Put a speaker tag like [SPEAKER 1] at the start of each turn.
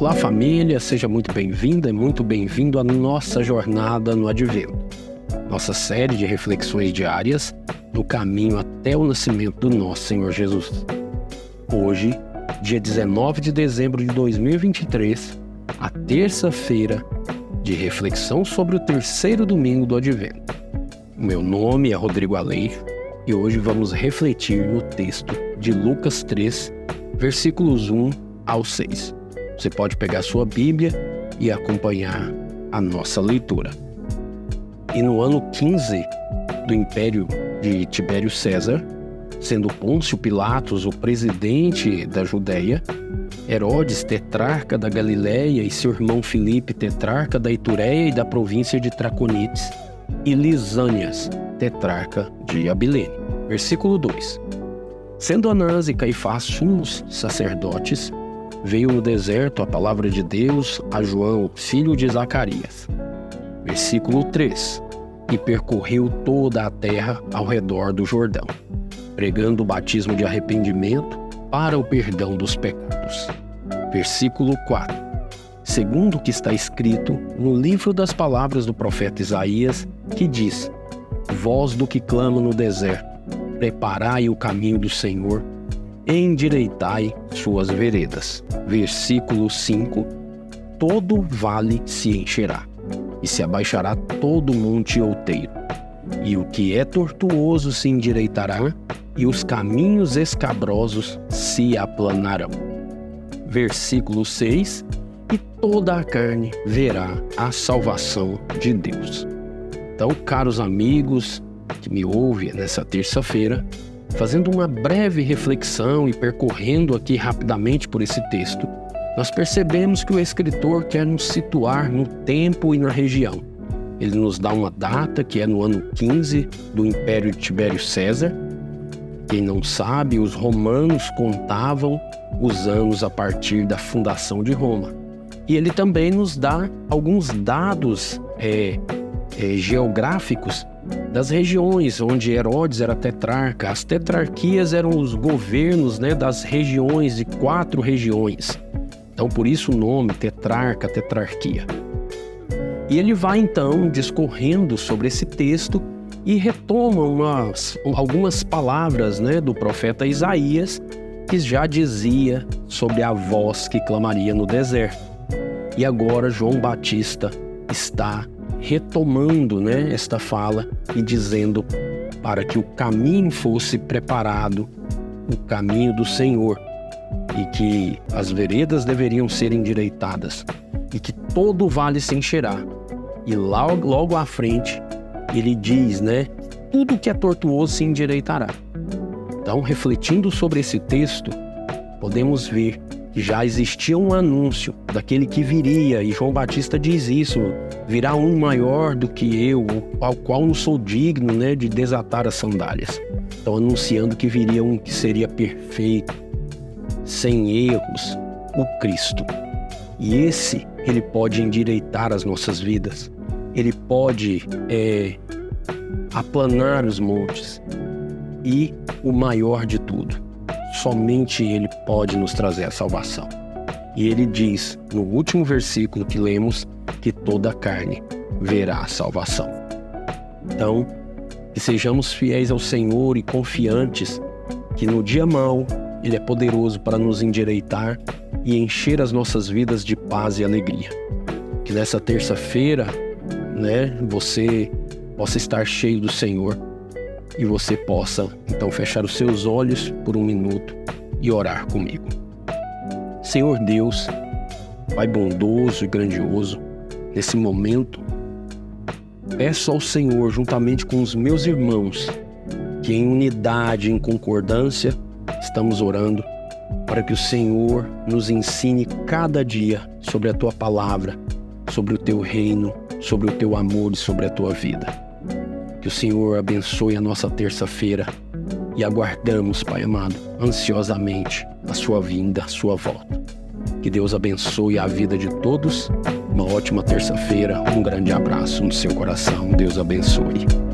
[SPEAKER 1] Olá, família, seja muito bem-vinda e muito bem-vindo à nossa jornada no Advento, nossa série de reflexões diárias no caminho até o nascimento do nosso Senhor Jesus. Hoje, dia 19 de dezembro de 2023, a terça-feira de reflexão sobre o terceiro domingo do Advento. O meu nome é Rodrigo Aleixo e hoje vamos refletir no texto de Lucas 3, versículos 1 ao 6. Você pode pegar sua Bíblia e acompanhar a nossa leitura. E no ano 15 do Império de Tibério César, sendo Pôncio Pilatos o presidente da Judéia, Herodes, tetrarca da Galiléia, e seu irmão Filipe, tetrarca da Itureia e da província de Traconites, e Lisânias, tetrarca de Abilene. Versículo 2. Sendo Anás e Caifás sumos sacerdotes, veio no deserto a palavra de Deus a João, filho de Zacarias. Versículo 3: E percorreu toda a terra ao redor do Jordão, pregando o batismo de arrependimento para o perdão dos pecados. Versículo 4 segundo o que está escrito no livro das palavras do profeta Isaías, que diz: Voz do que clama no deserto, preparai o caminho do Senhor, endireitai suas veredas. Versículo 5: Todo vale se encherá, e se abaixará todo monte outeiro. E o que é tortuoso se endireitará, e os caminhos escabrosos se aplanarão. Versículo 6: E toda a carne verá a salvação de Deus. Então, caros amigos que me ouvem nessa terça-feira, Fazendo uma breve reflexão e percorrendo aqui rapidamente por esse texto, nós percebemos que o escritor quer nos situar no tempo e na região. Ele nos dá uma data que é no ano 15 do Império de Tibério César. Quem não sabe, os romanos contavam os anos a partir da fundação de Roma. E ele também nos dá alguns dados é, é, geográficos das regiões onde Herodes era tetrarca. As tetrarquias eram os governos né, das regiões, de quatro regiões. Então, por isso o nome tetrarca, tetrarquia. E ele vai então discorrendo sobre esse texto e retoma umas, algumas palavras né, do profeta Isaías, que já dizia sobre a voz que clamaria no deserto. E agora João Batista está retomando né, esta fala e dizendo para que o caminho fosse preparado, o caminho do Senhor, e que as veredas deveriam ser endireitadas, e que todo o vale se encherá. E logo, logo à frente, ele diz, né? Tudo que é tortuoso se endireitará. Então, refletindo sobre esse texto, podemos ver que já existia um anúncio daquele que viria, e João Batista diz isso: virá um maior do que eu, ao qual não sou digno né, de desatar as sandálias. Então, anunciando que viria um que seria perfeito, sem erros, o Cristo. E esse, ele pode endireitar as nossas vidas, ele pode é, aplanar os montes, e o maior de tudo somente Ele pode nos trazer a salvação. E ele diz no último versículo que lemos que toda carne verá a salvação. Então, que sejamos fiéis ao Senhor e confiantes que no dia mau Ele é poderoso para nos endireitar e encher as nossas vidas de paz e alegria. Que nessa terça-feira, né, você possa estar cheio do Senhor e você possa então fechar os seus olhos por um minuto e orar comigo. Senhor Deus, Pai bondoso e grandioso, nesse momento, peço ao Senhor, juntamente com os meus irmãos, que em unidade, em concordância, estamos orando para que o Senhor nos ensine cada dia sobre a tua palavra, sobre o teu reino, sobre o teu amor e sobre a tua vida. Que o Senhor abençoe a nossa terça-feira e aguardamos, Pai amado, ansiosamente a sua vinda, a sua volta. Que Deus abençoe a vida de todos Uma ótima terça-feira, um grande abraço no seu coração. Deus abençoe.